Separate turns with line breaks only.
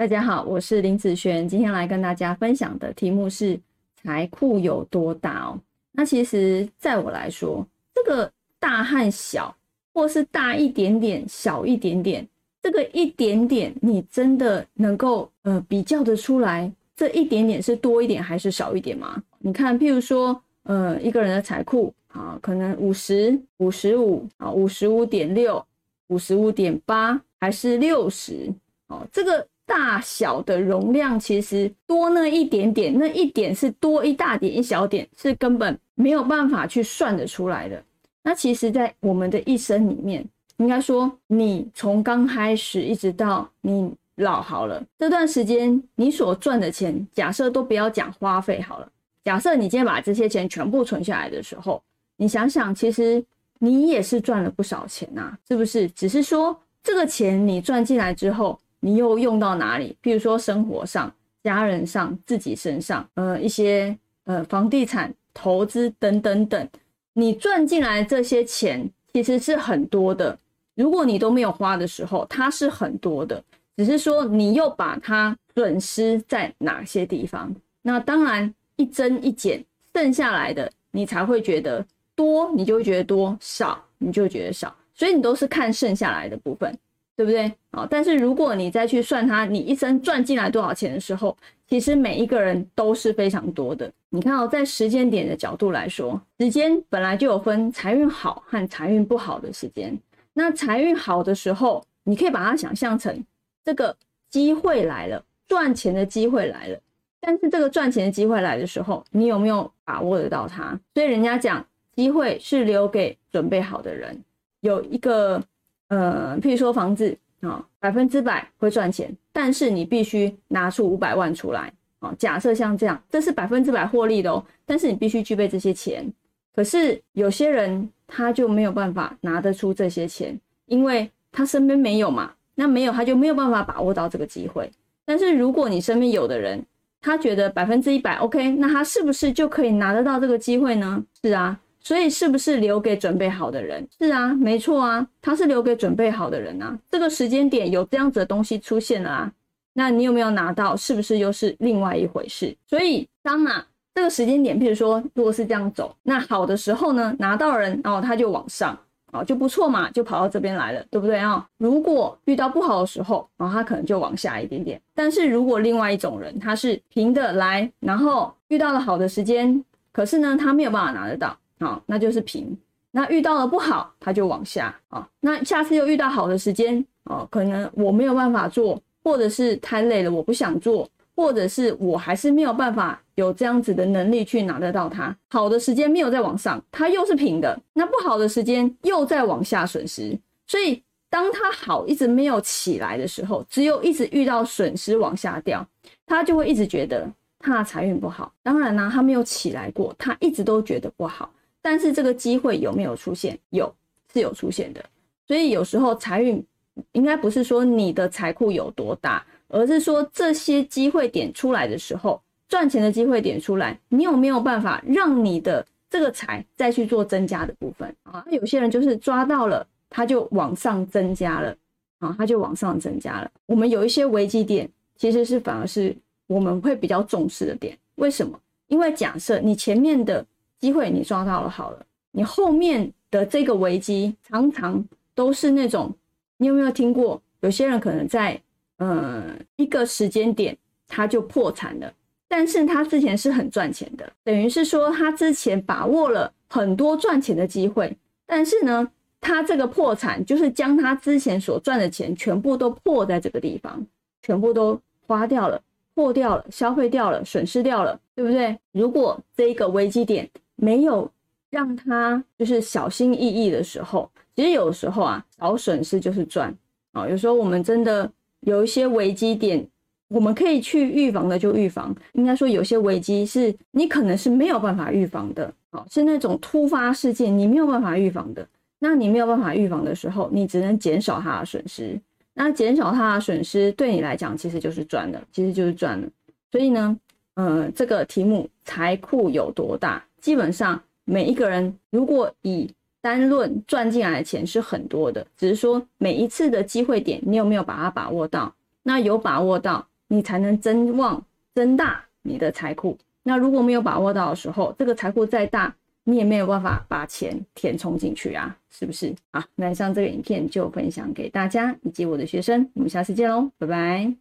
大家好，我是林子璇，今天来跟大家分享的题目是财库有多大哦。那其实，在我来说，这个大和小，或是大一点点、小一点点，这个一点点，你真的能够呃比较得出来，这一点点是多一点还是少一点吗？你看，譬如说，呃，一个人的财库啊，可能五十五十五啊，五十五点六，五十五点八，还是六十？哦，这个。大小的容量其实多那一点点，那一点是多一大点一小点，是根本没有办法去算得出来的。那其实，在我们的一生里面，应该说，你从刚开始一直到你老好了这段时间，你所赚的钱，假设都不要讲花费好了，假设你今天把这些钱全部存下来的时候，你想想，其实你也是赚了不少钱呐，是不是？只是说这个钱你赚进来之后。你又用到哪里？譬如说生活上、家人上、自己身上，呃，一些呃房地产投资等等等，你赚进来这些钱其实是很多的。如果你都没有花的时候，它是很多的，只是说你又把它损失在哪些地方。那当然一增一减，剩下来的你才会觉得多，你就会觉得多；少，你就觉得少。所以你都是看剩下来的部分。对不对？好，但是如果你再去算它，你一生赚进来多少钱的时候，其实每一个人都是非常多的。你看哦，在时间点的角度来说，时间本来就有分财运好和财运不好的时间。那财运好的时候，你可以把它想象成这个机会来了，赚钱的机会来了。但是这个赚钱的机会来的时候，你有没有把握得到它？所以人家讲，机会是留给准备好的人。有一个。呃，譬如说房子啊，百分之百会赚钱，但是你必须拿出五百万出来啊。假设像这样，这是百分之百获利的哦，但是你必须具备这些钱。可是有些人他就没有办法拿得出这些钱，因为他身边没有嘛，那没有他就没有办法把握到这个机会。但是如果你身边有的人，他觉得百分之一百 OK，那他是不是就可以拿得到这个机会呢？是啊。所以是不是留给准备好的人？是啊，没错啊，他是留给准备好的人啊。这个时间点有这样子的东西出现了啊，那你有没有拿到？是不是又是另外一回事？所以当啊这个时间点，譬如说如果是这样走，那好的时候呢，拿到人，然后他就往上，哦就不错嘛，就跑到这边来了，对不对啊？如果遇到不好的时候，然后他可能就往下一点点。但是如果另外一种人，他是平的来，然后遇到了好的时间，可是呢，他没有办法拿得到。好，那就是平。那遇到了不好，它就往下啊。那下次又遇到好的时间哦，可能我没有办法做，或者是太累了，我不想做，或者是我还是没有办法有这样子的能力去拿得到它。好的时间没有再往上，它又是平的。那不好的时间又在往下损失。所以当它好一直没有起来的时候，只有一直遇到损失往下掉，他就会一直觉得他的财运不好。当然呢，他没有起来过，他一直都觉得不好。但是这个机会有没有出现？有，是有出现的。所以有时候财运应该不是说你的财库有多大，而是说这些机会点出来的时候，赚钱的机会点出来，你有没有办法让你的这个财再去做增加的部分啊？有些人就是抓到了，他就往上增加了啊，他就往上增加了。我们有一些危机点，其实是反而是我们会比较重视的点。为什么？因为假设你前面的。机会你抓到了，好了，你后面的这个危机常常都是那种，你有没有听过？有些人可能在呃一个时间点他就破产了，但是他之前是很赚钱的，等于是说他之前把握了很多赚钱的机会，但是呢，他这个破产就是将他之前所赚的钱全部都破在这个地方，全部都花掉了，破掉了，消费掉了，损失掉了，对不对？如果这一个危机点。没有让他就是小心翼翼的时候，其实有时候啊，少损失就是赚啊。有时候我们真的有一些危机点，我们可以去预防的就预防。应该说有些危机是你可能是没有办法预防的，哦，是那种突发事件你没有办法预防的。那你没有办法预防的时候，你只能减少它的损失。那减少它的损失对你来讲其实就是赚了，其实就是赚了。所以呢，呃，这个题目财库有多大？基本上每一个人，如果以单论赚进来的钱是很多的，只是说每一次的机会点，你有没有把它把握到？那有把握到，你才能增旺、增大你的财库。那如果没有把握到的时候，这个财库再大，你也没有办法把钱填充进去啊，是不是？好，那以上这个影片就分享给大家以及我的学生，我们下次见喽，拜拜。